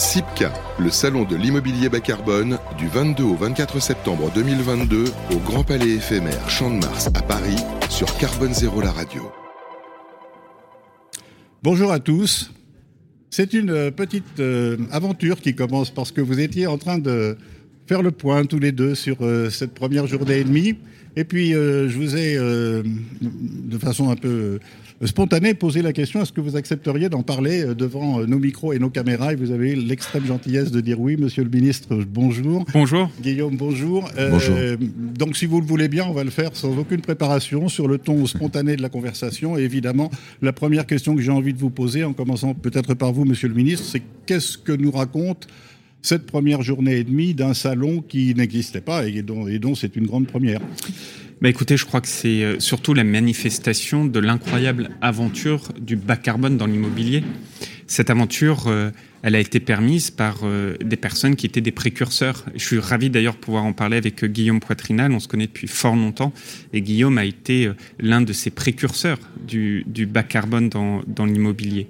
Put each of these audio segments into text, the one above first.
SIPCA, le salon de l'immobilier bas carbone, du 22 au 24 septembre 2022 au Grand Palais éphémère Champ de Mars à Paris sur Carbone Zéro la radio. Bonjour à tous. C'est une euh, petite euh, aventure qui commence parce que vous étiez en train de faire le point tous les deux sur euh, cette première journée et demie. Et puis, je vous ai, de façon un peu spontanée, posé la question est-ce que vous accepteriez d'en parler devant nos micros et nos caméras? Et vous avez l'extrême gentillesse de dire oui, monsieur le ministre, bonjour. Bonjour. Guillaume, bonjour. bonjour. donc, si vous le voulez bien, on va le faire sans aucune préparation, sur le ton spontané de la conversation. Et évidemment, la première question que j'ai envie de vous poser, en commençant peut-être par vous, monsieur le ministre, c'est qu'est-ce que nous raconte cette première journée et demie d'un salon qui n'existait pas et dont, c'est une grande première. Bah écoutez, je crois que c'est euh, surtout la manifestation de l'incroyable aventure du bas carbone dans l'immobilier. Cette aventure, euh, elle a été permise par euh, des personnes qui étaient des précurseurs. Je suis ravi d'ailleurs de pouvoir en parler avec Guillaume Poitrinal. On se connaît depuis fort longtemps et Guillaume a été l'un de ces précurseurs du, bas carbone dans l'immobilier.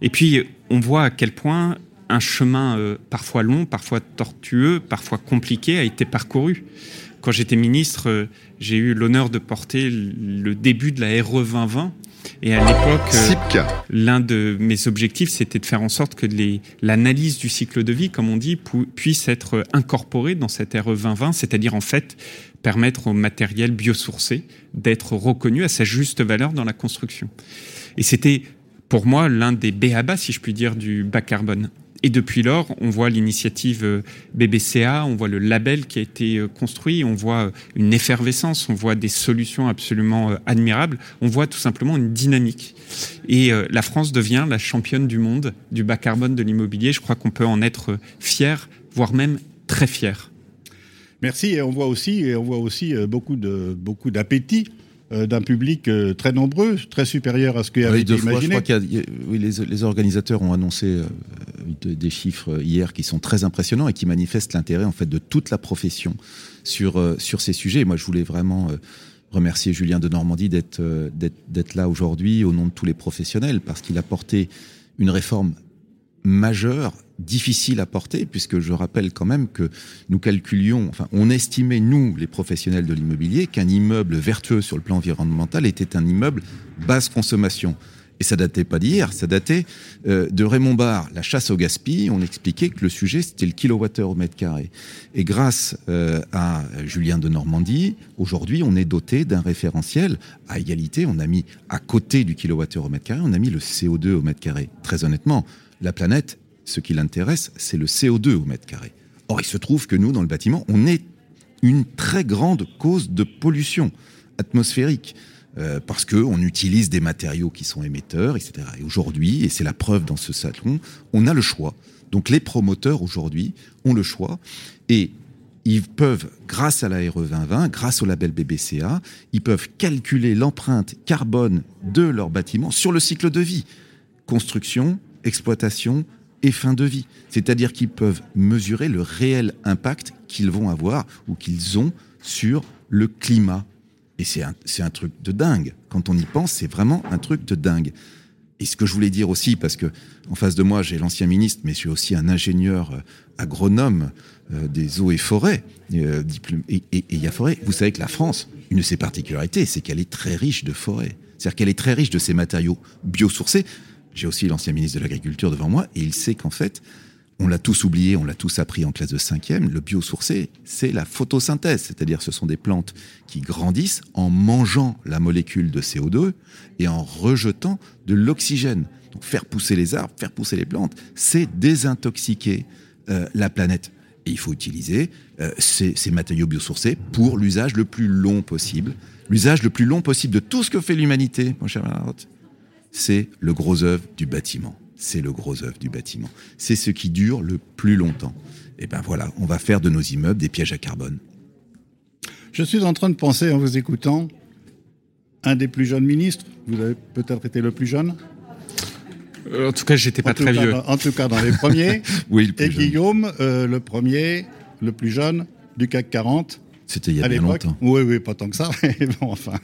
Et puis, on voit à quel point un chemin euh, parfois long, parfois tortueux, parfois compliqué a été parcouru. Quand j'étais ministre, euh, j'ai eu l'honneur de porter le début de la RE 2020. Et à l'époque, euh, l'un de mes objectifs, c'était de faire en sorte que l'analyse du cycle de vie, comme on dit, puisse être incorporée dans cette RE 2020, c'est-à-dire en fait permettre au matériel biosourcé d'être reconnu à sa juste valeur dans la construction. Et c'était pour moi l'un des béabas, si je puis dire, du bas carbone. Et depuis lors, on voit l'initiative euh, BBCA, on voit le label qui a été euh, construit, on voit euh, une effervescence, on voit des solutions absolument admirables, on voit tout simplement une dynamique. Et la France devient la championne du monde du bas carbone de l'immobilier. Je crois qu'on peut en être fier, voire même très fier. Merci. Et on voit aussi, et on voit aussi beaucoup de beaucoup d'appétit d'un public euh, très nombreux, très supérieur à ce qu'il y avait été imaginé. Je crois oui, les, organisateurs ont annoncé euh, des chiffres hier qui sont très impressionnants et qui manifestent l'intérêt en fait de toute la profession sur sur ces sujets. moi, je voulais vraiment remercier Julien de Normandie d'être d'être là aujourd'hui au nom de tous les professionnels parce qu'il a porté une réforme majeure difficile à porter, puisque je rappelle quand même que nous calculions, enfin, on estimait, nous, les professionnels de l'immobilier, qu'un immeuble vertueux sur le plan environnemental était un immeuble basse consommation. Et ça datait pas d'hier, ça datait euh, de Raymond Barre, la chasse au gaspillage. On expliquait que le sujet c'était le kilowattheure au mètre carré. Et grâce euh, à Julien de Normandie, aujourd'hui on est doté d'un référentiel à égalité. On a mis à côté du kilowattheure au mètre carré, on a mis le CO2 au mètre carré. Très honnêtement, la planète ce qui l'intéresse, c'est le CO2 au mètre carré. Or, il se trouve que nous, dans le bâtiment, on est une très grande cause de pollution atmosphérique. Euh, parce qu'on utilise des matériaux qui sont émetteurs, etc. Et aujourd'hui, et c'est la preuve dans ce salon, on a le choix. Donc les promoteurs aujourd'hui ont le choix et ils peuvent, grâce à la RE 2020, grâce au label BBCA, ils peuvent calculer l'empreinte carbone de leur bâtiment sur le cycle de vie. Construction, exploitation, et fin de vie. C'est-à-dire qu'ils peuvent mesurer le réel impact qu'ils vont avoir ou qu'ils ont sur le climat. Et c'est un, un, truc de dingue. Quand on y pense, c'est vraiment un truc de dingue. Et ce que je voulais dire aussi, parce que en face de moi, j'ai l'ancien ministre, mais je suis aussi un ingénieur euh, agronome euh, des eaux et forêts, euh, et, et, et, y a forêt. Vous savez que la France, une de ses particularités, c'est qu'elle est très riche de forêts. C'est-à-dire qu'elle est très riche de ces matériaux biosourcés. J'ai aussi l'ancien ministre de l'Agriculture devant moi, et il sait qu'en fait, on l'a tous oublié, on l'a tous appris en classe de cinquième, le biosourcé, c'est la photosynthèse, c'est-à-dire ce sont des plantes qui grandissent en mangeant la molécule de CO2 et en rejetant de l'oxygène. Donc faire pousser les arbres, faire pousser les plantes, c'est désintoxiquer euh, la planète. Et il faut utiliser euh, ces, matériaux biosourcés pour l'usage le plus long possible. L'usage le plus long possible de tout ce que fait l'humanité, mon cher Marotte, c'est le gros œuvre du bâtiment. C'est le gros œuvre du bâtiment. C'est ce qui dure le plus longtemps. Et ben voilà, on va faire de nos immeubles des pièges à carbone. Je suis en train de penser en vous écoutant, un des plus jeunes ministres, vous avez peut-être été le plus jeune euh, En tout cas, j'étais pas très vieux. en tout cas, dans les premiers. oui, le plus Et Guillaume, euh, le premier, le plus jeune du CAC 40 C'était il y a à bien longtemps. Oui, oui, pas tant que ça. Mais bon, enfin,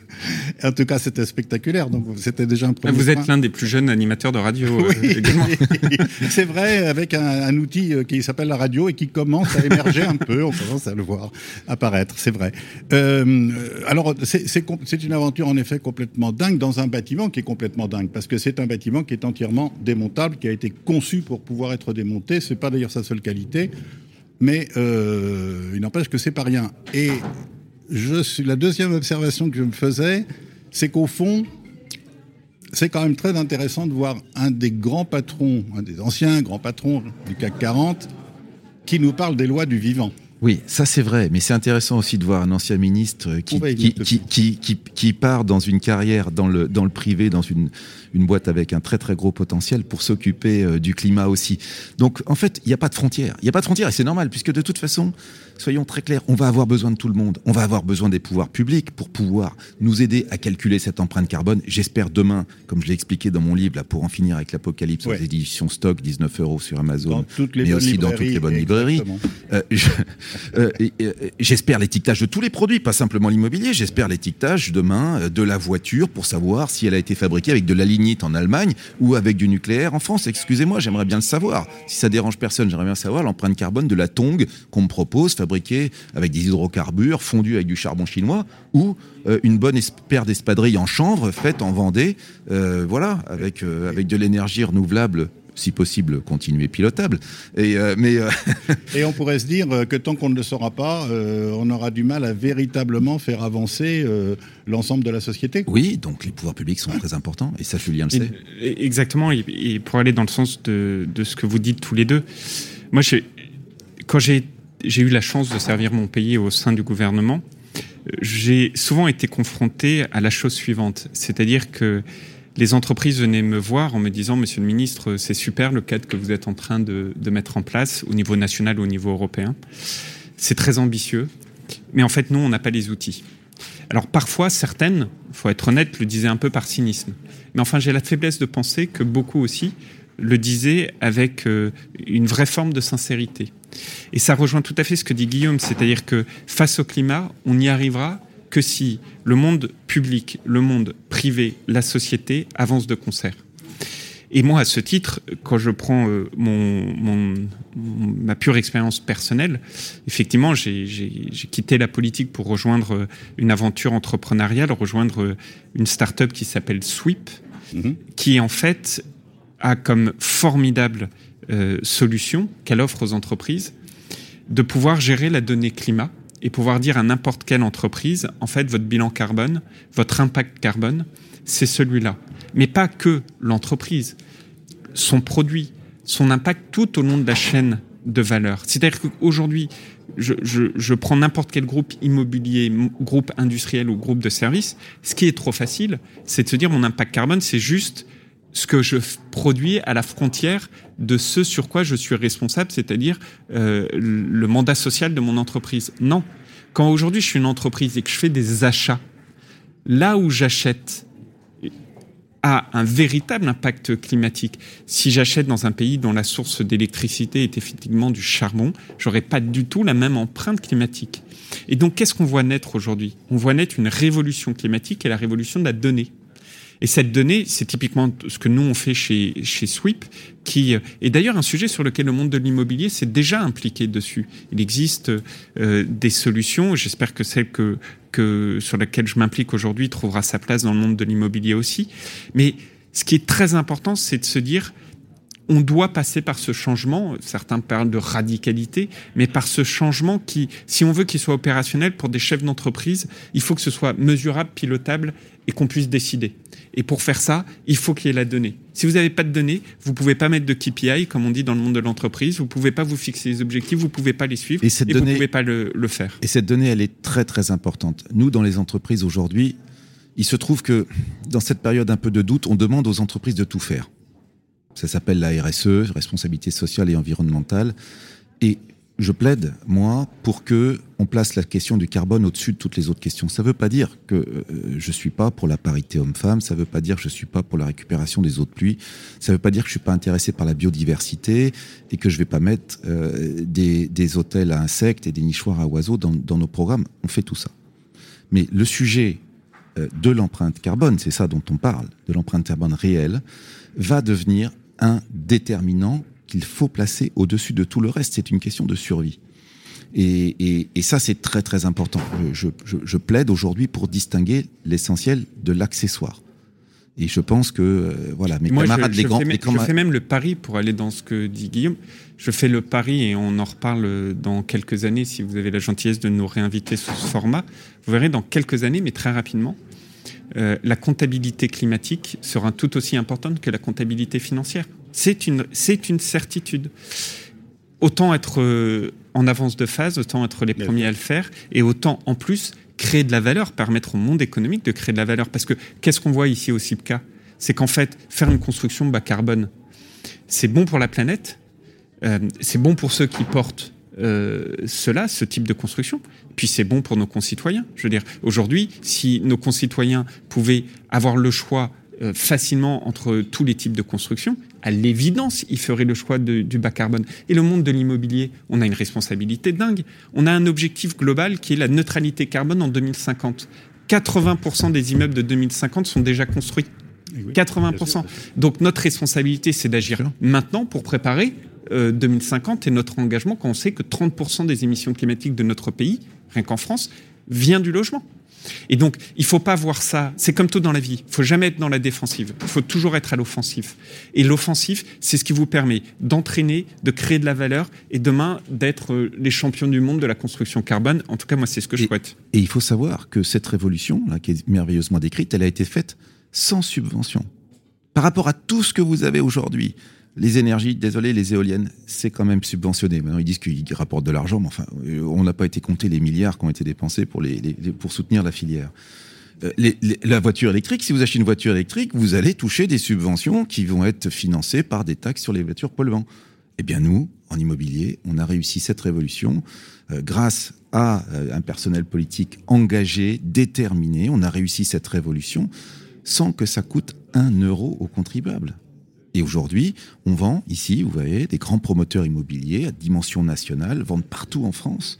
en tout cas, c'était spectaculaire. Donc, c'était déjà un premier. Vous êtes l'un des plus jeunes animateurs de radio euh, Oui, également. c'est vrai, avec un, un outil euh, qui s'appelle la radio et qui commence à émerger un peu, on commence à le voir apparaître, c'est vrai. Euh, alors, c'est une aventure en effet complètement dingue dans un bâtiment qui est complètement dingue, parce que c'est un bâtiment qui est entièrement démontable, qui a été conçu pour pouvoir être démonté. C'est pas d'ailleurs sa seule qualité, mais euh, il n'empêche que c'est pas rien. Et je suis la deuxième observation que je me faisais, c'est qu'au fond, c'est quand même très intéressant de voir un des grands patrons, un des anciens grands patrons du CAC 40, qui nous parle des lois du vivant. Oui, ça c'est vrai, mais c'est intéressant aussi de voir un ancien ministre qui, de qui, qui, qui, qui part dans une carrière dans le, dans le privé, dans une, une boîte avec un très très gros potentiel pour s'occuper euh, du climat aussi. Donc en fait, il n'y a pas de frontières. Il n'y a pas de frontières et c'est normal puisque de toute façon, soyons très clairs, on va avoir besoin de tout le monde. On va avoir besoin des pouvoirs publics pour pouvoir nous aider à calculer cette empreinte carbone. J'espère demain, comme je l'ai expliqué dans mon livre, là, pour en finir avec l'apocalypse aux Ouais. éditions Stock, 19 euros sur Amazon, mais aussi dans toutes les bonnes librairies. Euh, je- euh, J'espère l'étiquetage de tous les produits, pas simplement l'immobilier. J'espère l'étiquetage demain de la voiture pour savoir si elle a été fabriquée avec de la en Allemagne ou avec du nucléaire en France. Excusez-moi, j'aimerais bien le savoir. Si ça dérange personne, j'aimerais bien savoir l'empreinte carbone de la Tong qu'on me propose, fabriquée avec des hydrocarbures, fondue avec du charbon chinois, ou euh, une bonne paire d'espadrilles en chanvre faite en Vendée, euh, voilà, avec, euh, avec de l'énergie renouvelable si possible, continue et pilotable. Et, euh, mais euh, Et on pourrait se dire que tant qu'on ne le saura pas, euh, on aura du mal à véritablement faire avancer euh, l'ensemble de la société. Oui, donc les pouvoirs publics sont très importants, et ça Julien le sait. Et- Exactement, et, et pour aller dans le sens de, de ce que vous dites tous les deux, moi, j'ai- quand j'ai j'ai eu la chance de servir mon pays au sein du gouvernement, j'ai souvent été confronté à la chose suivante, c'est-à-dire que les entreprises venaient me voir en me disant, Monsieur le ministre, c'est super le cadre que vous êtes en train de, mettre en place au niveau national, au niveau européen. C'est très ambitieux, mais en fait, nous, on n'a pas les outils. Alors parfois, certaines, faut être honnête, le disaient un peu par cynisme. Mais enfin, j'ai la faiblesse de penser que beaucoup aussi le disaient avec euh, une vraie forme de sincérité. Et ça rejoint tout à fait ce que dit Guillaume, c'est-à-dire que face au climat, on n'y arrivera que si le monde public, le monde privé, la société avancent de concert. Et moi, à ce titre, quand je prends euh, mon, mon- mon- ma pure expérience personnelle, effectivement, j'ai quitté la politique pour rejoindre euh, une aventure entrepreneuriale, rejoindre euh, une start-up qui s'appelle Sweep, Mhm. qui en fait a comme formidable euh, solution qu'elle offre aux entreprises de pouvoir gérer la donnée climat et pouvoir dire à n'importe quelle entreprise, en fait, votre bilan carbone, votre impact carbone, c'est celui-là. Mais pas que l'entreprise, son produit, son impact tout au long de la chaîne de valeur. C'est-à-dire qu'aujourd'hui, je, prends n'importe quel groupe immobilier, groupe industriel ou groupe de services, ce qui est trop facile, c'est de se dire mon impact carbone, c'est juste ce que je produis à la frontière de ce sur quoi je suis responsable, c'est-à-dire euh, le mandat social de mon entreprise. Non. Quand aujourd'hui je suis une entreprise et que je fais des achats, là où j'achète a un véritable impact climatique. Si j'achète dans un pays dont la source d'électricité est effectivement du charbon, j'aurais pas du tout la même empreinte climatique. Et donc, qu'est-ce qu'on voit naître aujourd'hui? On voit naître une révolution climatique et la révolution de la donnée. Et cette donnée, c'est typiquement ce que nous on fait chez, chez Sweep, qui euh, est d'ailleurs un sujet sur lequel le monde de l'immobilier s'est déjà impliqué dessus. Il existe euh, des solutions, j'espère que celle que, que, sur laquelle je m'implique aujourd'hui trouvera sa place dans le monde de l'immobilier aussi. Mais ce qui est très important, c'est de se dire, on doit passer par ce changement, certains parlent de radicalité, mais par ce changement qui, si on veut qu'il soit opérationnel pour des chefs d'entreprise, il faut que ce soit mesurable, pilotable et qu'on puisse décider. Et pour faire ça, il faut qu'il y ait la donnée. Si vous n'avez pas de données, vous pouvez pas mettre de KPI, comme on dit dans le monde de l'entreprise, vous pouvez pas vous fixer des objectifs, vous pouvez pas les suivre, Et cette vous donnée- pouvez pas le, le faire. Et cette donnée, elle est très très importante. Nous, dans les entreprises aujourd'hui, il se trouve que dans cette période un peu de doute, on demande aux entreprises de tout faire. Ça s'appelle la RSE, responsabilité sociale et environnementale. Et je plaide, moi, pour que on place la question du carbone au-dessus de toutes les autres questions. Ça ne veut pas dire que euh, je suis pas pour la parité homme-femme, ça ne veut pas dire que je suis pas pour la récupération des eaux de pluie, ça ne veut pas dire que je suis pas intéressé par la biodiversité et que je vais pas mettre euh, des, hôtels à insectes et des nichoirs à oiseaux dans, nos programmes. On fait tout ça. Mais le sujet euh, de l'empreinte carbone, c'est ça dont on parle, de l'empreinte carbone réelle, va devenir un déterminant qu'il faut placer au-dessus de tout le reste. C'est une question de survie. Et, ça, c'est très très important. Je, plaide aujourd'hui pour distinguer l'essentiel de l'accessoire. Et je pense que euh, voilà, mes camarades, les grands, je fais même le pari pour aller dans ce que dit Guillaume. Je fais le pari et on en reparle dans quelques années si vous avez la gentillesse de nous réinviter sous ce format. Vous verrez dans quelques années, mais très rapidement, euh, la comptabilité climatique sera tout aussi importante que la comptabilité financière. C'est une, c'est une certitude. Autant être euh, en avance de phase, autant être les premiers à le faire, et autant en plus créer de la valeur, permettre au monde économique de créer de la valeur. Parce que qu'est-ce qu'on voit ici au CIPCA C'est qu'en fait, faire une construction bas carbone, c'est bon pour la planète, euh, c'est bon pour ceux qui portent euh, cela, ce type de construction. Puis c'est bon pour nos concitoyens. Je veux dire, aujourd'hui, si nos concitoyens pouvaient avoir le choix euh, facilement entre tous les types de construction, à l'évidence, ils feraient le choix du bas carbone. Et le monde de l'immobilier, on a une responsabilité dingue. On a un objectif global qui est la neutralité carbone en 2050. 80% des immeubles de 2050 sont déjà construits. 80%. Eh Donc notre responsabilité, c'est d'agir maintenant pour préparer 2050 euh, et notre engagement quand on sait que 30% des émissions climatiques de notre pays, rien qu'en France, vient du logement. Et donc, il faut pas voir ça. C'est comme tout dans la vie. Il faut jamais être dans la défensive. Il faut toujours être à l'offensif. Et l'offensif, c'est ce qui vous permet d'entraîner, de créer de la valeur et demain d'être euh, les champions du monde de la construction carbone. En tout cas, moi, c'est ce que je souhaite. Et il faut savoir que cette révolution, là, qui est merveilleusement décrite, elle a été faite sans subvention. Par rapport à tout ce que vous avez aujourd'hui, les énergies, désolé, les éoliennes, c'est quand même subventionné. Maintenant, ils disent qu'ils rapportent de l'argent, mais enfin, euh, on n'a pas été compté les milliards qui ont été dépensés pour, soutenir la filière. Euh, la voiture électrique, si vous achetez une voiture électrique, vous allez toucher des subventions qui vont être financées par des taxes sur les voitures polluantes. Eh bien, nous, en immobilier, on a réussi cette révolution euh, grâce à un personnel politique engagé, déterminé. On a réussi cette révolution sans que ça coûte un euro aux contribuables. Et aujourd'hui, on vend ici, vous voyez, des grands promoteurs immobiliers à dimension nationale, vendent partout en France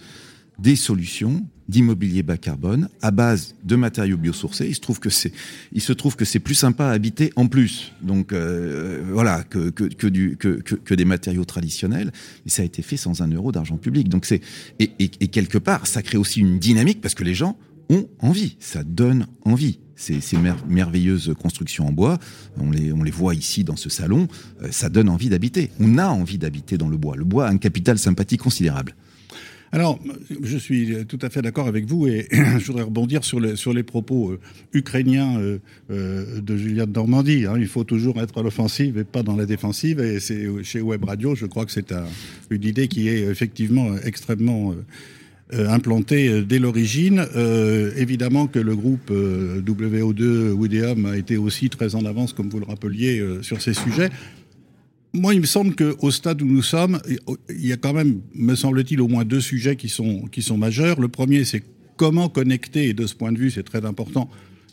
des solutions d'immobilier bas carbone à base de matériaux biosourcés. Il se trouve que c'est, il se trouve que c'est plus sympa à habiter en plus. Donc euh, voilà que que, des matériaux traditionnels. Et ça a été fait sans un euro d'argent public. Donc c'est et quelque part ça crée aussi une dynamique parce que les gens ont envie. Ça donne envie ces, merveilleuses constructions en bois, on les, on les voit ici dans ce salon, euh, ça donne envie d'habiter. On a envie d'habiter dans le bois. Le bois a un capital sympathie considérable. Alors, je suis tout à fait d'accord avec vous et je voudrais rebondir sur, les, sur les propos euh, ukrainiens euh, de Juliette de Normandie. Hein. Il faut toujours être à l'offensive et pas dans la défensive. Et chez Web Radio, je crois que c'est une idée qui est effectivement extrêmement implanté euh, dès l'origine. Euh, évidemment que le groupe WO2 Wideum a été aussi très en avance, comme vous le rappeliez, sur ces sujets. Moi, il me semble qu'au stade où nous sommes, il y a quand même, me semble-t-il, au moins deux sujets qui sont, qui sont majeurs. Le premier, c'est comment connecter, et de ce point de vue, c'est très important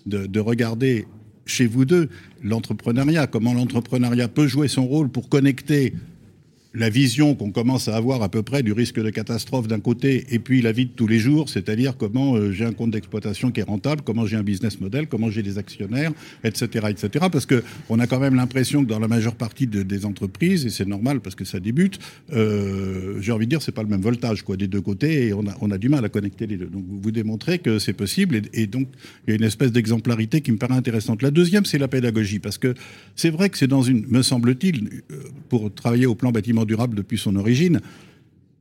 de, de regarder chez vous deux l'entrepreneuriat, comment l'entrepreneuriat peut jouer son rôle pour connecter la vision qu'on commence à avoir à peu près du risque de catastrophe d'un côté et puis la vie de tous les jours, c'est-à-dire comment euh, j'ai un compte d'exploitation qui est rentable, comment j'ai un business model, comment j'ai des actionnaires, etc., etc. Parce que on a quand même l'impression que dans la majeure partie des entreprises, et c'est normal parce que ça débute, euh, j'ai envie de dire c'est pas le même voltage quoi des deux côtés et on a, on a du mal à connecter les deux. Donc vous, vous démontrez que c'est possible et, donc il y a une espèce d'exemplarité qui me paraît intéressante. La deuxième c'est la pédagogie parce que c'est vrai que c'est dans une, me semble-t-il, euh, pour travailler au plan bâtiment durable depuis son origine,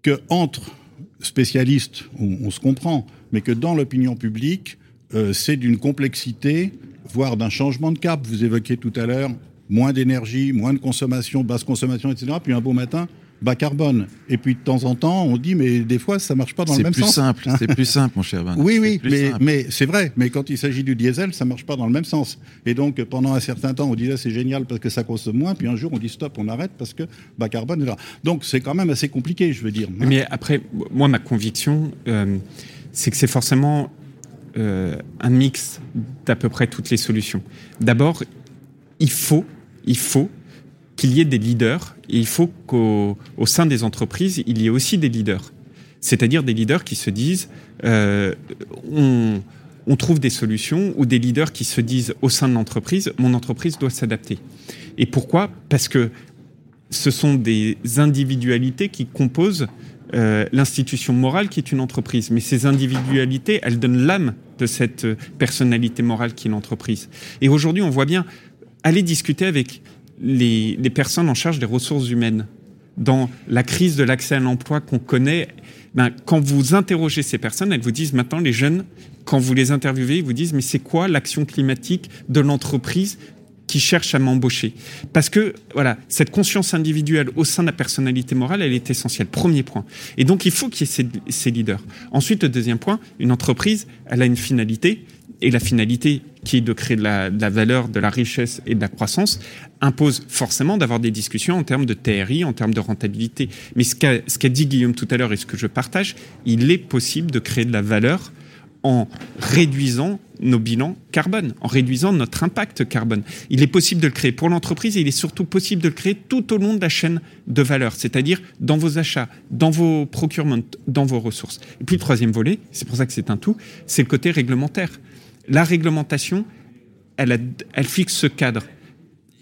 que entre spécialistes, on, se comprend, mais que dans l'opinion publique, euh, c'est d'une complexité, voire d'un changement de cap. Vous évoquiez tout à l'heure moins d'énergie, moins de consommation, basse consommation, etc. Puis un beau matin, bas carbone. Et puis de temps en temps, on dit, mais des fois, ça marche pas dans le même sens. C'est plus simple, c'est plus simple, mon cher Van. Oui, oui, mais, mais c'est vrai. Mais quand il s'agit du diesel, ça marche pas dans le même sens. Et donc, pendant un certain temps, on disait c'est génial parce que ça consomme moins. Puis un jour, on dit stop, on arrête parce que bas carbone est là. Donc, c'est quand même assez compliqué, je veux dire. Mais après, moi, ma conviction, euh, c'est que c'est forcément euh, un mix d'à peu près toutes les solutions. D'abord, il faut, il faut qu'il y ait des leaders et il faut qu'au sein des entreprises, il y ait aussi des leaders. C'est-à-dire des leaders qui se disent euh, on, trouve des solutions ou des leaders qui se disent au sein de l'entreprise mon entreprise doit s'adapter. Et pourquoi? Parce que ce sont des individualités qui composent euh, l'institution morale qui est une entreprise. Mais ces individualités, elles donnent l'âme de cette personnalité morale qui est l'entreprise. Et aujourd'hui, on voit bien aller discuter avec les, personnes en charge des ressources humaines dans la crise de l'accès à l'emploi qu'on connaît, ben, quand vous interrogez ces personnes, elles vous disent maintenant, les jeunes, quand vous les interviewez, ils vous disent, mais c'est quoi l'action climatique de l'entreprise qui cherche à m'embaucher? Parce que, voilà, cette conscience individuelle au sein de la personnalité morale, elle est essentielle. Premier point. Et donc, il faut qu'il y ait ces, ces leaders. Ensuite, le deuxième point, une entreprise, elle a une finalité, et la finalité qui est de créer de la, valeur, de la richesse et de la croissance, impose forcément d'avoir des discussions en termes de TRI, en termes de rentabilité. Mais ce qu'a dit Guillaume tout à l'heure et ce que je partage, il est possible de créer de la valeur en réduisant nos bilans carbone, en réduisant notre impact carbone. Il est possible de le créer pour l'entreprise et il est surtout possible de le créer tout au long de la chaîne de valeur, c'est-à-dire dans vos achats, dans vos procurements, dans vos ressources. Et puis le troisième volet, c'est pour ça que c'est un tout, c'est le côté réglementaire la réglementation, elle, fixe ce cadre.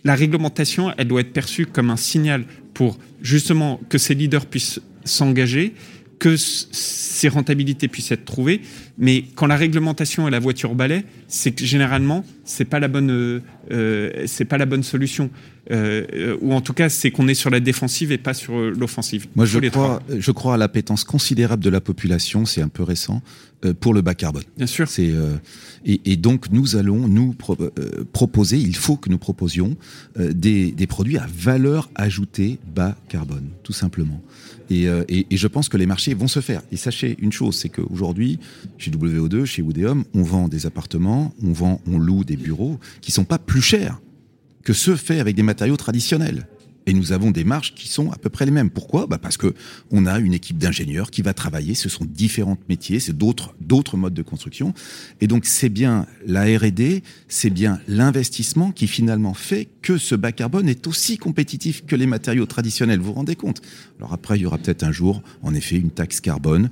La réglementation, elle doit être perçue comme un signal pour justement que ces leaders puissent s'engager, que ces rentabilités puissent être trouvées. Mais quand la réglementation est la voiture balai, c'est que généralement, c'est pas la bonne, euh, euh, c'est pas la bonne solution. Euh, ou en tout cas, c'est qu'on est sur la défensive et pas sur l'offensive. Moi, je crois, je crois à l'appétence considérable de la population, c'est un peu récent, pour le bas carbone. Bien sûr. C'est et, donc nous allons nous proposer, il faut que nous proposions des, des produits à valeur ajoutée bas carbone, tout simplement. Et, et, et, je pense que les marchés vont se faire. Et sachez une chose, c'est qu'aujourd'hui, chez WO2, chez Oudéum, on vend des appartements, on vend, on loue des bureaux qui sont pas plus chers que ceux faits avec des matériaux traditionnels. Et nous avons des marges qui sont à peu près les mêmes. Pourquoi? Bah Parce que on a une équipe d'ingénieurs qui va travailler. Ce sont différents métiers, c'est d'autres d'autres modes de construction. Et donc c'est bien la R&D, c'est bien l'investissement qui finalement fait que ce bas carbone est aussi compétitif que les matériaux traditionnels. Vous vous rendez compte? Alors après, il y aura peut-être un jour, en effet, une taxe carbone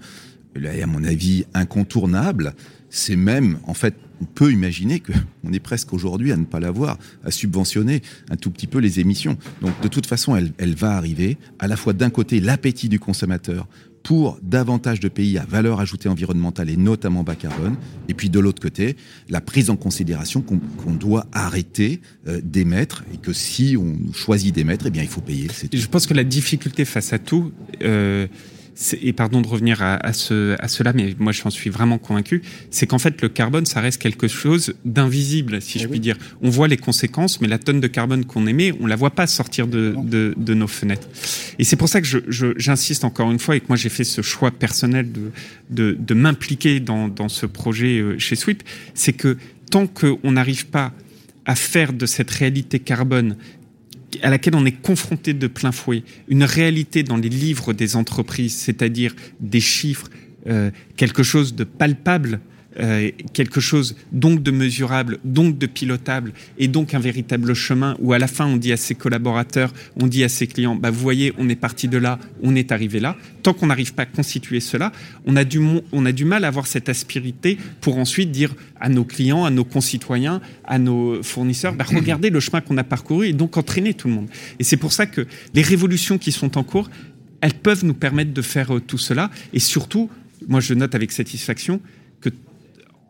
à mon avis incontournable. C'est même, en fait, on peut imaginer qu'on est presque aujourd'hui à ne pas l'avoir, à subventionner un tout petit peu les émissions. Donc de toute façon, elle, elle va arriver, à la fois d'un côté l'appétit du consommateur pour davantage de pays à valeur ajoutée environnementale et notamment bas carbone, et puis de l'autre côté, la prise en considération qu'on doit arrêter euh, d'émettre, et que si on choisit d'émettre, eh bien il faut payer. Je pense que la difficulté face à tout... Euh et pardon de revenir à, ce, à cela, mais moi je suis vraiment convaincu, c'est qu'en fait le carbone, ça reste quelque chose d'invisible, si eh je puis dire. On voit les conséquences, mais la tonne de carbone qu'on émet, on la voit pas sortir de, de, de nos fenêtres. Et c'est pour ça que j'insiste je, encore une fois et que moi j'ai fait ce choix personnel de, de, de m'impliquer dans, dans ce projet euh, chez Sweep, c'est que tant qu'on n'arrive pas à faire de cette réalité carbone à laquelle on est confronté de plein fouet, une réalité dans les livres des entreprises, c'est-à-dire des chiffres, euh, quelque chose de palpable euh, quelque chose donc de mesurable, donc de pilotable, et donc un véritable chemin où à la fin on dit à ses collaborateurs, on dit à ses clients, bah vous voyez, on est parti de là, on est arrivé là. Tant qu'on n'arrive pas à constituer cela, on a, du, on a du mal à avoir cette aspérité pour ensuite dire à nos clients, à nos concitoyens, à nos fournisseurs, bah, regardez le chemin qu'on a parcouru et donc entraîner tout le monde. Et c'est pour ça que les révolutions qui sont en cours, elles peuvent nous permettre de faire euh, tout cela. Et surtout, moi je note avec satisfaction,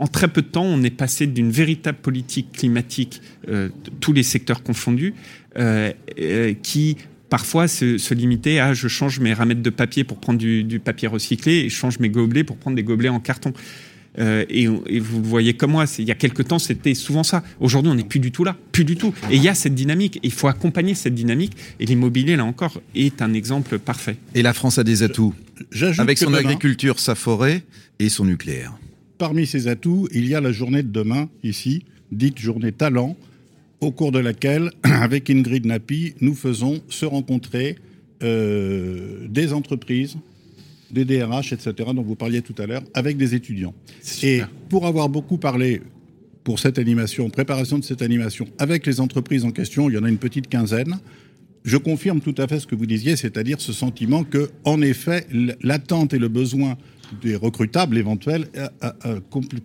en très peu de temps, on est passé d'une véritable politique climatique, euh, tous les secteurs confondus, euh, euh, qui parfois se, limitait à je change mes ramettes de papier pour prendre du, papier recyclé et je change mes gobelets pour prendre des gobelets en carton. Euh, et, vous le voyez comme moi, il y a quelques temps, c'était souvent ça. Aujourd'hui, on n'est plus du tout là, plus du tout. Et il y a cette dynamique. Il faut accompagner cette dynamique. Et l'immobilier, là encore, est un exemple parfait. Et la France a des atouts, avec son agriculture, sa forêt et son nucléaire. Parmi ces atouts, il y a la journée de demain, ici, dite journée talent, au cours de laquelle, avec Ingrid Napi, nous faisons se rencontrer euh, des entreprises, des DRH, etc., dont vous parliez tout à l'heure, avec des étudiants. Et pour avoir beaucoup parlé pour cette animation, préparation de cette animation, avec les entreprises en question, il y en a une petite quinzaine, je confirme tout à fait ce que vous disiez, c'est-à-dire ce sentiment que, en effet, l'attente et le besoin des recrutables éventuels a,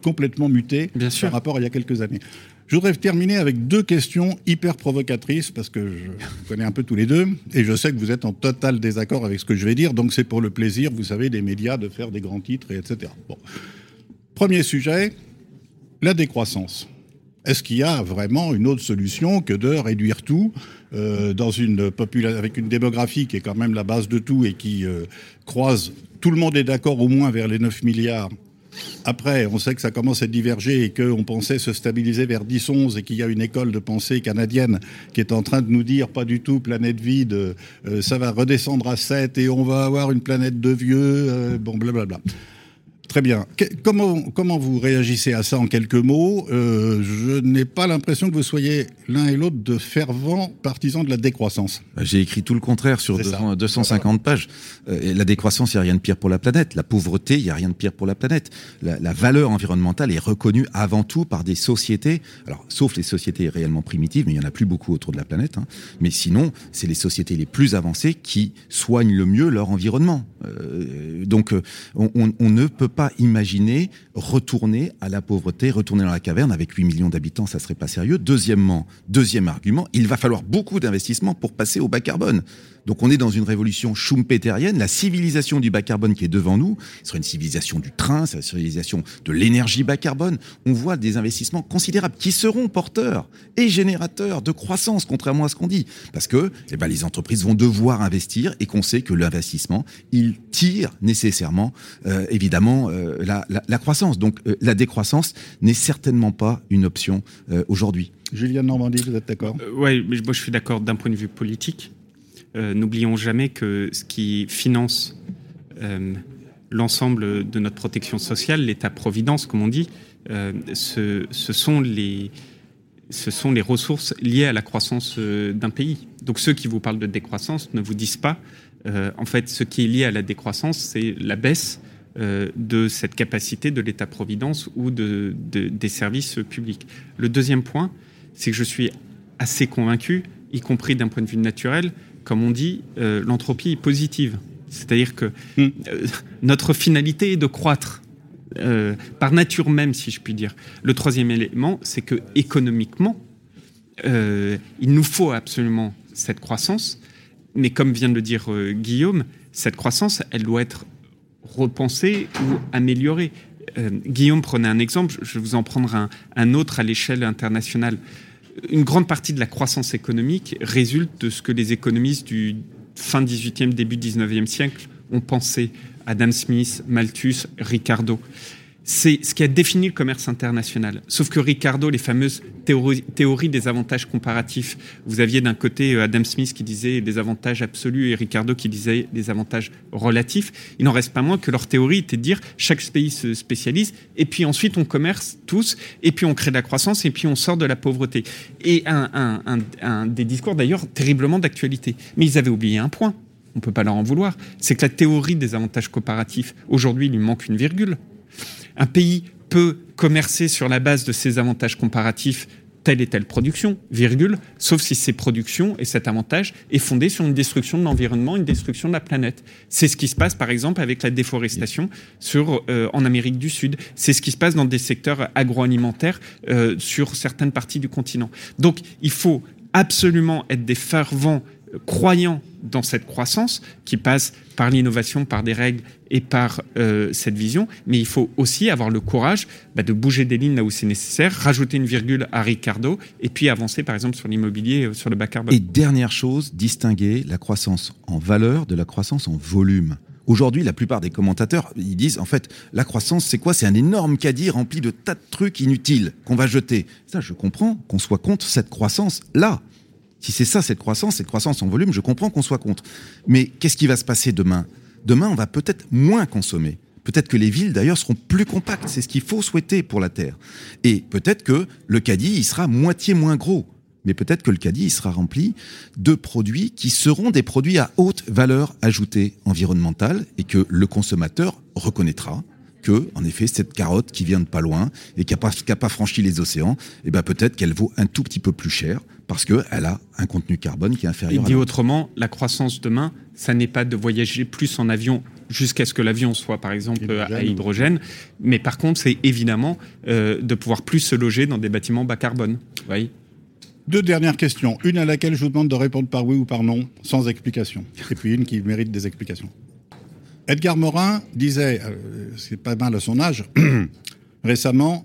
complètement muté par rapport à il y a quelques années. Je voudrais terminer avec deux questions hyper provocatrices, parce que je vous connais un peu tous les deux, et je sais que vous êtes en total désaccord avec ce que je vais dire, donc c'est pour le plaisir, vous savez, des médias de faire des grands titres, et etc. Bon. Premier sujet, la décroissance. Est-ce qu'il y a vraiment une autre solution que de réduire tout euh, dans une avec une démographie qui est quand même la base de tout et qui euh, croise, tout le monde est d'accord au moins vers les 9 milliards après, on sait que ça commence à diverger et qu'on pensait se stabiliser vers 10-11 et qu'il y a une école de pensée canadienne qui est en train de nous dire pas du tout planète vide, euh, ça va redescendre à 7 et on va avoir une planète de vieux, bon blablabla. Très bien. comment, comment vous réagissez à ça en quelques mots euh, Je n'ai pas l'impression que vous soyez l'un et l'autre de fervents partisans de la décroissance. Bah, j'ai écrit tout le contraire sur 250 pages. Euh, la décroissance, il n'y a rien de pire pour la planète. La pauvreté, il n'y a rien de pire pour la planète. La, valeur environnementale est reconnue avant tout par des sociétés, alors sauf les sociétés réellement primitives, mais il n'y en a plus beaucoup autour de la planète. Hein. Mais sinon, c'est les sociétés les plus avancées qui soignent le mieux leur environnement. Euh, donc, on, on ne peut pas imaginer retourner à la pauvreté, retourner dans la caverne avec 8 millions d'habitants, ça serait pas sérieux. Deuxièmement, deuxième argument, il va falloir beaucoup d'investissements pour passer au bas carbone. Donc on est dans une révolution schumpeterienne, la civilisation du bas carbone qui est devant nous, ce sera une civilisation du train, c'est la civilisation de l'énergie bas carbone. On voit des investissements considérables qui seront porteurs et générateurs de croissance, contrairement à ce qu'on dit. Parce que eh ben, les entreprises vont devoir investir et qu'on sait que l'investissement, il tire nécessairement, euh, évidemment, euh, la, la, la, croissance. Donc euh, la décroissance n'est certainement pas une option aujourd'hui. Julien Normandie, vous êtes d'accord? Oui, mais moi je suis d'accord d'un point de vue politique. Euh, n'oublions jamais que ce qui finance euh, l'ensemble de notre protection sociale, l'État-providence, comme on dit, euh, ce, sont les, ressources liées à la croissance d'un pays. Donc ceux qui vous parlent de décroissance ne vous disent pas, en fait, ce qui est lié à la décroissance, c'est la baisse de cette capacité de l'État-providence ou de, des services publics. Le deuxième point, c'est que je suis assez convaincu, y compris d'un point de vue naturel, comme on dit, euh, l'entropie est positive. C'est-à-dire que hmm. euh, notre finalité est de croître. Euh, par nature même, si je puis dire. Le troisième élément, c'est que économiquement, il nous faut absolument cette croissance, mais comme vient de le dire Guillaume, cette croissance, elle doit être repensée ou améliorée. Guillaume prenait un exemple, je vais vous en prendre un autre à l'échelle internationale une grande partie de la croissance économique résulte de ce que les économistes du fin 18e, début 19e siècle ont pensé. Adam Smith, Malthus, Ricardo c'est ce qui a défini le commerce international. Sauf que Ricardo, les fameuses théories, des avantages comparatifs, vous aviez d'un côté euh, Adam Smith qui disait des avantages absolus et Ricardo qui disait des avantages relatifs. Il n'en reste pas moins que leur théorie était de dire chaque pays se spécialise et puis ensuite on commerce tous et puis on crée de la croissance et puis on sort de la pauvreté. Et un, un des discours d'ailleurs terriblement d'actualité. Mais ils avaient oublié un point. On ne peut pas leur en vouloir. C'est que la théorie des avantages comparatifs, aujourd'hui, lui manque une virgule. Un pays peut commercer sur la base de ses avantages comparatifs telle et telle production, virgule, sauf si ces productions et cet avantage est fondé sur une destruction de l'environnement, une destruction de la planète. C'est ce qui se passe par exemple avec la déforestation euh, en Amérique du Sud. C'est ce qui se passe dans des secteurs agroalimentaires euh, sur certaines parties du continent. Donc il faut absolument être des fervents croyants dans cette croissance qui passe par l'innovation, par des règles et par euh, cette vision, mais il faut aussi avoir le courage bah, de bouger des lignes là où c'est nécessaire, rajouter une virgule à Ricardo et puis avancer par exemple sur l'immobilier, euh, sur le bas carbone. Et dernière chose, distinguer la croissance en valeur de la croissance en volume. Aujourd'hui, la plupart des commentateurs, ils disent en fait, la croissance, c'est quoi? C'est un énorme caddie rempli de tas de trucs inutiles qu'on va jeter. Ça, je comprends qu'on soit contre cette croissance là. Si c'est ça cette croissance, cette croissance en volume, je comprends qu'on soit contre. Mais qu'est-ce qui va se passer demain? Demain, on va peut-être moins consommer. Peut-être que les villes, d'ailleurs, seront plus compactes. C'est ce qu'il faut souhaiter pour la Terre. Et peut-être que le caddie, il sera moitié moins gros. Mais peut-être que le caddie, il sera rempli de produits qui seront des produits à haute valeur ajoutée environnementale et que le consommateur reconnaîtra que, en effet, cette carotte qui vient de pas loin et qui n'a pas, franchi les océans, eh ben peut-être qu'elle vaut un tout petit peu plus cher parce qu'elle a un contenu carbone qui est inférieur. Il dit autrement, la croissance demain, ça n'est pas de voyager plus en avion jusqu'à ce que l'avion soit, par exemple, hydrogène. à hydrogène. Mais par contre, c'est évidemment euh, de pouvoir plus se loger dans des bâtiments bas carbone. Oui. Deux dernières questions. Une à laquelle je vous demande de répondre par oui ou par non, sans explication. Et puis une qui mérite des explications. Edgar Morin disait, euh, c'est pas mal à son âge, récemment,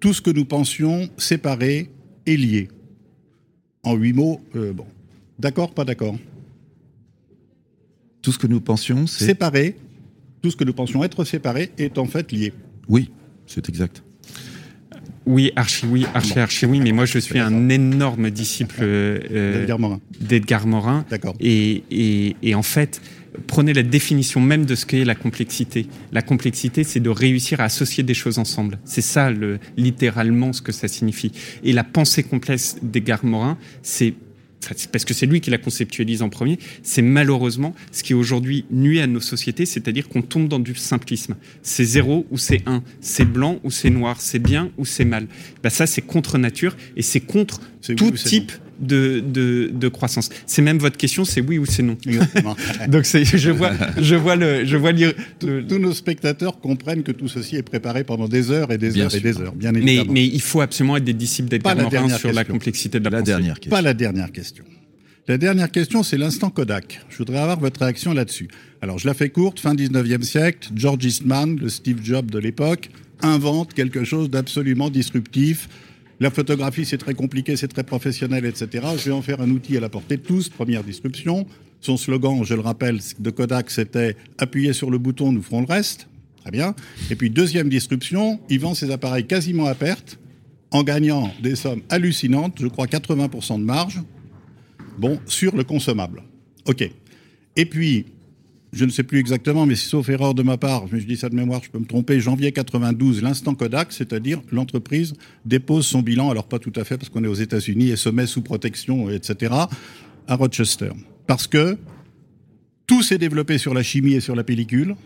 tout ce que nous pensions séparé est lié. En huit mots, euh, bon. D'accord, pas d'accord? Tout ce que nous pensions, c'est... Séparé, tout ce que nous pensions être séparé est en fait lié. Oui, c'est exact. Oui, archi oui, archi archi oui, mais moi je suis un énorme disciple euh, d'Edgar Morin. D'accord. Et, et, et, en fait, prenez la définition même de ce qu'est la complexité. La complexité, c'est de réussir à associer des choses ensemble. C'est ça, le, littéralement, ce que ça signifie. Et la pensée complexe d'Edgar Morin, c'est parce que c'est lui qui la conceptualise en premier, c'est malheureusement ce qui aujourd'hui nuit à nos sociétés, c'est-à-dire qu'on tombe dans du simplisme. C'est zéro ou c'est un, c'est blanc ou c'est noir, c'est bien ou c'est mal. Bah ça, c'est contre nature et c'est contre tout type de, de, de, croissance. C'est même votre question, c'est oui ou c'est non. Donc je vois, je vois le, je vois Tous nos spectateurs comprennent que tout ceci est préparé pendant des heures et des heures et des heures, bien évidemment. Mais, mais, il faut absolument être des disciples d'Edgar Morin sur la complexité de la, la dernière question. Pas la dernière question. La dernière question, c'est l'instant Kodak. Je voudrais avoir votre réaction là-dessus. Alors, je la fais courte. Fin 19e siècle, George Eastman, le Steve Jobs de l'époque, invente quelque chose d'absolument disruptif la photographie, c'est très compliqué, c'est très professionnel, etc. Je vais en faire un outil à la portée de tous. Première disruption. Son slogan, je le rappelle, de Kodak, c'était appuyer sur le bouton, nous ferons le reste. Très bien. Et puis, deuxième disruption, il vend ses appareils quasiment à perte, en gagnant des sommes hallucinantes, je crois 80% de marge, bon, sur le consommable. OK. Et puis, je ne sais plus exactement, mais sauf erreur de ma part, je dis ça de mémoire, je peux me tromper, janvier 92, l'instant Kodak, c'est-à-dire l'entreprise dépose son bilan, alors pas tout à fait parce qu'on est aux États-Unis et se met sous protection, etc., à Rochester. Parce que tout s'est développé sur la chimie et sur la pellicule,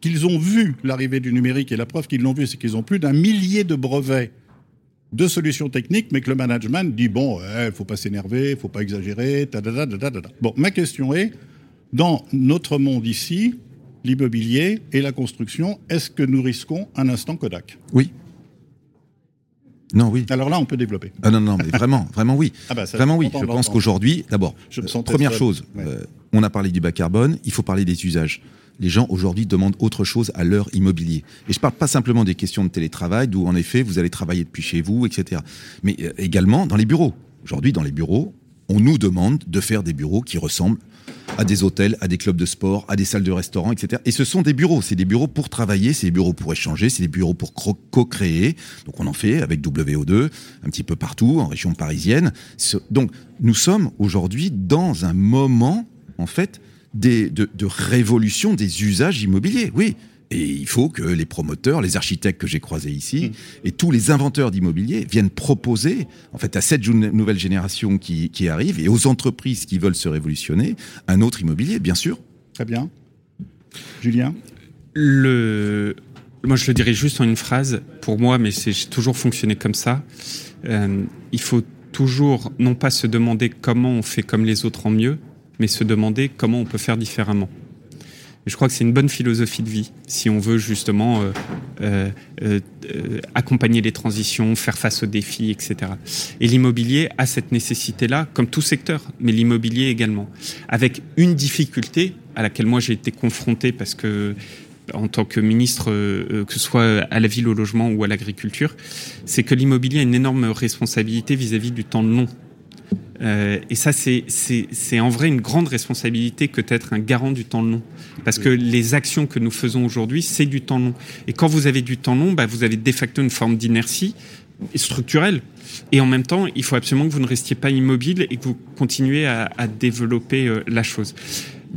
qu'ils ont vu l'arrivée du numérique, et la preuve qu'ils l'ont vu, c'est qu'ils ont plus d'un millier de brevets de solutions techniques, mais que le management dit, bon, il ne faut pas s'énerver, il faut pas exagérer, ta, Bon, ma question est, dans notre monde ici, l'immobilier et la construction, est-ce que nous risquons un instant Kodak? Oui. Non, oui. Alors là, on peut développer. Ah non, non, mais vraiment, vraiment oui. Ah bah, vraiment oui. Je pense qu'aujourd'hui, d'abord, première chose, euh, on a parlé du bas carbone, il faut parler des usages. Les gens aujourd'hui demandent autre chose à leur immobilier. Et je parle pas simplement des questions de télétravail, d'où en effet vous allez travailler depuis chez vous, etc. Mais euh, également dans les bureaux. Aujourd'hui, dans les bureaux, on nous demande de faire des bureaux qui ressemblent à des hôtels, à des clubs de sport, à des salles de restaurant, etc. Et ce sont des bureaux, c'est des bureaux pour travailler, c'est des bureaux pour échanger, c'est des bureaux pour co-créer. Donc on en fait avec WO2 un petit peu partout en région parisienne. Donc nous sommes aujourd'hui dans un moment, en fait, de, de révolution des usages immobiliers. Oui, et il faut que les promoteurs, les architectes que j'ai croisés ici, mm. et tous les inventeurs d'immobilier viennent proposer, en fait, à cette nouvelle génération qui, qui, arrive et aux entreprises qui veulent se révolutionner, un autre immobilier, bien sûr. Très bien. Julien? Le... Moi, je le dirais juste en une phrase, pour moi, mais c'est toujours fonctionné comme ça. Euh, il faut toujours, non pas se demander comment on fait comme les autres en mieux, mais se demander comment on peut faire différemment je crois que c'est une bonne philosophie de vie si on veut justement euh, euh, euh, accompagner les transitions, faire face aux défis, etc. Et l'immobilier a cette nécessité-là, comme tout secteur, mais l'immobilier également, avec une difficulté à laquelle moi j'ai été confronté parce que en tant que ministre, que ce soit à la ville, au logement ou à l'agriculture, c'est que l'immobilier a une énorme responsabilité vis-à-vis -vis du temps long Euh, et ça, c'est en vrai une grande responsabilité que d'être un garant du temps long. Parce que les actions que nous faisons aujourd'hui, c'est du temps long. Et quand vous avez du temps long, bah, vous avez de facto une forme d'inertie structurelle. Et en même temps, il faut absolument que vous ne restiez pas immobile et que vous continuez à, à développer euh, la chose.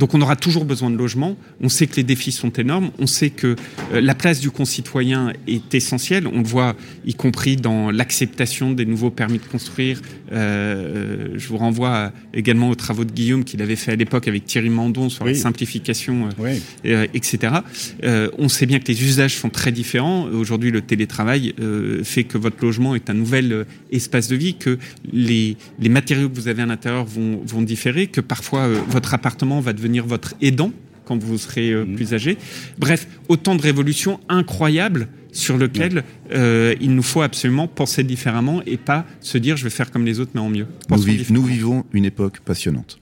Donc on aura toujours besoin de logements. On sait que les défis sont énormes. On sait que euh, la place du concitoyen est essentielle. On le voit, y compris dans l'acceptation des nouveaux permis de construire. Euh, je vous renvoie également aux travaux de Guillaume qu'il avait fait à l'époque avec Thierry Mandon sur la simplification, euh, etc. on sait bien que les usages sont très différents. Aujourd'hui, le télétravail fait que votre logement est un nouvel espace de vie, que les, les matériaux que vous avez à l'intérieur vont, vont différer, que parfois votre appartement va devenir votre aidant quand vous serez euh, mhm. plus âgé. Bref, autant de révolutions incroyables sur lesquelles euh, il nous faut absolument penser différemment et pas se dire je vais faire comme les autres mais en mieux. Nous, vivons une époque passionnante.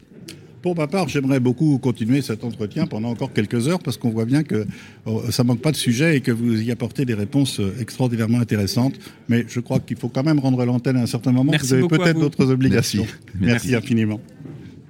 Pour ma part, j'aimerais beaucoup continuer cet entretien pendant encore quelques heures parce qu'on voit bien que oh, ça manque pas de sujet et que vous y apportez des réponses euh, extraordinairement intéressantes. Mais je crois qu'il faut quand même rendre l'antenne à un certain moment. Merci vous avez peut-être d'autres obligations. Merci infiniment.